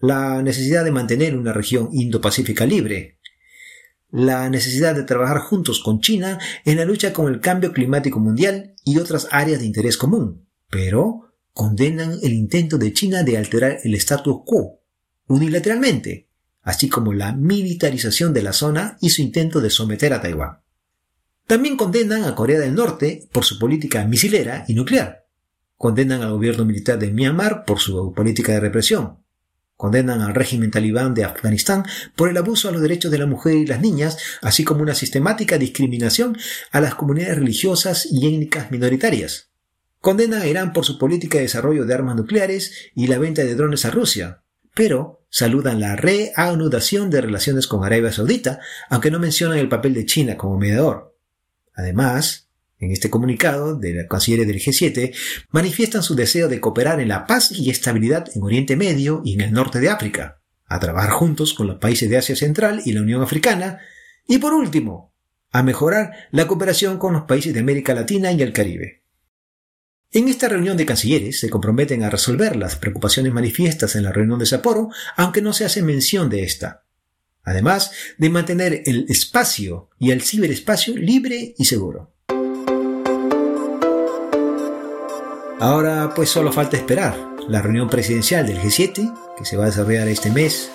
la necesidad de mantener una región Indo-Pacífica libre, la necesidad de trabajar juntos con China en la lucha con el cambio climático mundial y otras áreas de interés común, pero condenan el intento de China de alterar el status quo unilateralmente, así como la militarización de la zona y su intento de someter a Taiwán. También condenan a Corea del Norte por su política misilera y nuclear. Condenan al gobierno militar de Myanmar por su política de represión. Condenan al régimen talibán de Afganistán por el abuso a los derechos de la mujer y las niñas, así como una sistemática discriminación a las comunidades religiosas y étnicas minoritarias. Condenan a Irán por su política de desarrollo de armas nucleares y la venta de drones a Rusia, pero saludan la reanudación de relaciones con Arabia Saudita, aunque no mencionan el papel de China como mediador. Además, en este comunicado de la canciller del G7 manifiestan su deseo de cooperar en la paz y estabilidad en Oriente Medio y en el norte de África, a trabajar juntos con los países de Asia Central y la Unión Africana, y por último, a mejorar la cooperación con los países de América Latina y el Caribe. En esta reunión de cancilleres se comprometen a resolver las preocupaciones manifiestas en la reunión de Sapporo, aunque no se hace mención de esta, además de mantener el espacio y el ciberespacio libre y seguro. Ahora pues solo falta esperar la reunión presidencial del G7, que se va a desarrollar este mes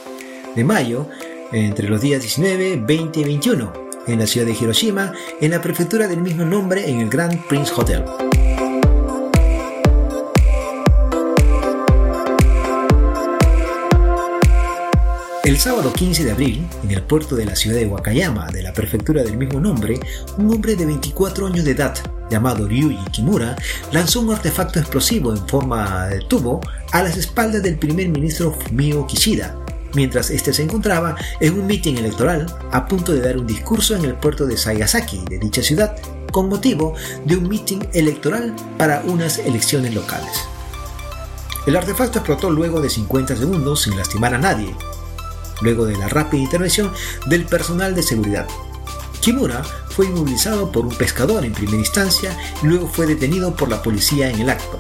de mayo, entre los días 19, 20 y 21, en la ciudad de Hiroshima, en la prefectura del mismo nombre en el Grand Prince Hotel. El sábado 15 de abril, en el puerto de la ciudad de Wakayama, de la prefectura del mismo nombre, un hombre de 24 años de edad, llamado Ryuji Kimura, lanzó un artefacto explosivo en forma de tubo a las espaldas del primer ministro Fumio Kishida, mientras este se encontraba en un mitin electoral a punto de dar un discurso en el puerto de Saigasaki de dicha ciudad, con motivo de un mitin electoral para unas elecciones locales. El artefacto explotó luego de 50 segundos sin lastimar a nadie, luego de la rápida intervención del personal de seguridad. Kimura fue inmovilizado por un pescador en primera instancia y luego fue detenido por la policía en el acto.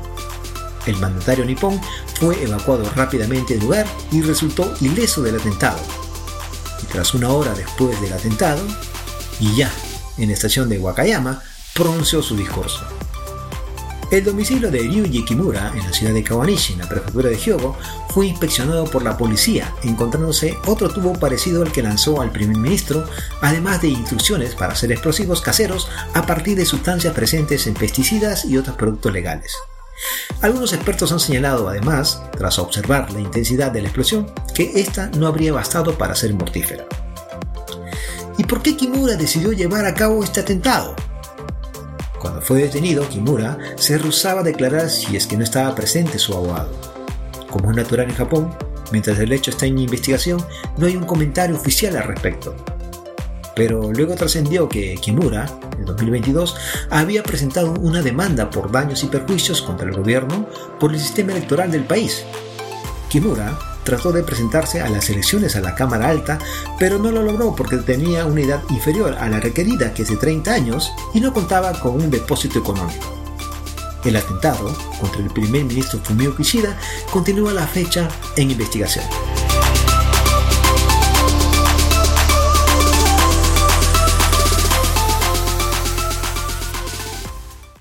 El mandatario nipón fue evacuado rápidamente del lugar y resultó ileso del atentado. Tras una hora después del atentado, y ya en la estación de Wakayama, pronunció su discurso. El domicilio de Ryuji Kimura en la ciudad de Kawanishi, en la prefectura de Hyogo, fue inspeccionado por la policía, encontrándose otro tubo parecido al que lanzó al primer ministro, además de instrucciones para hacer explosivos caseros a partir de sustancias presentes en pesticidas y otros productos legales. Algunos expertos han señalado además, tras observar la intensidad de la explosión, que esta no habría bastado para ser mortífera. ¿Y por qué Kimura decidió llevar a cabo este atentado? Cuando fue detenido, Kimura se rehusaba a declarar si es que no estaba presente su abogado. Como es natural en Japón, mientras el hecho está en investigación, no hay un comentario oficial al respecto. Pero luego trascendió que Kimura, en 2022, había presentado una demanda por daños y perjuicios contra el gobierno por el sistema electoral del país. Kimura trató de presentarse a las elecciones a la Cámara Alta, pero no lo logró porque tenía una edad inferior a la requerida, que es de 30 años, y no contaba con un depósito económico. El atentado contra el primer ministro Fumio Kishida continúa la fecha en investigación.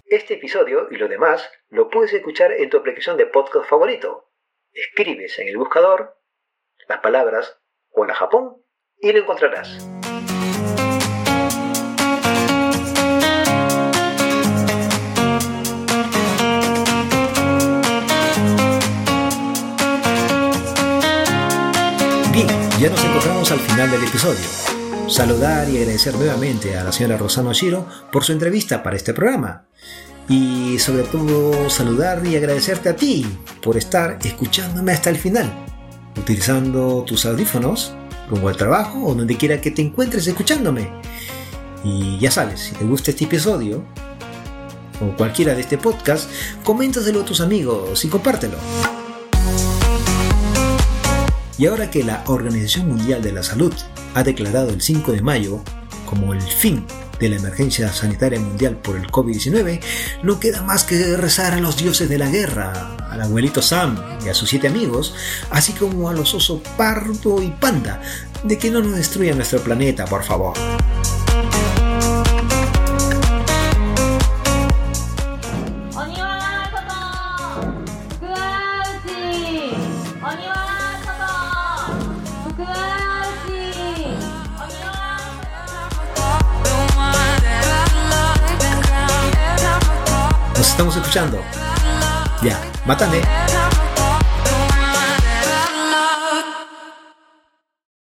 Este episodio y lo demás lo puedes escuchar en tu aplicación de podcast favorito escribes en el buscador las palabras Hola Japón y lo encontrarás. Bien, ya nos encontramos al final del episodio. Saludar y agradecer nuevamente a la señora Rosano Shiro por su entrevista para este programa y sobre todo saludar y agradecerte a ti por estar escuchándome hasta el final, utilizando tus audífonos rumbo al trabajo o donde quiera que te encuentres escuchándome. Y ya sabes, si te gusta este episodio o cualquiera de este podcast, coméntaselo a tus amigos y compártelo. Y ahora que la Organización Mundial de la Salud ha declarado el 5 de mayo como el fin de la emergencia sanitaria mundial por el COVID-19, no queda más que rezar a los dioses de la guerra, al abuelito Sam y a sus siete amigos, así como a los osos pardo y panda, de que no nos destruyan nuestro planeta, por favor. Estamos escuchando. Ya, mátame.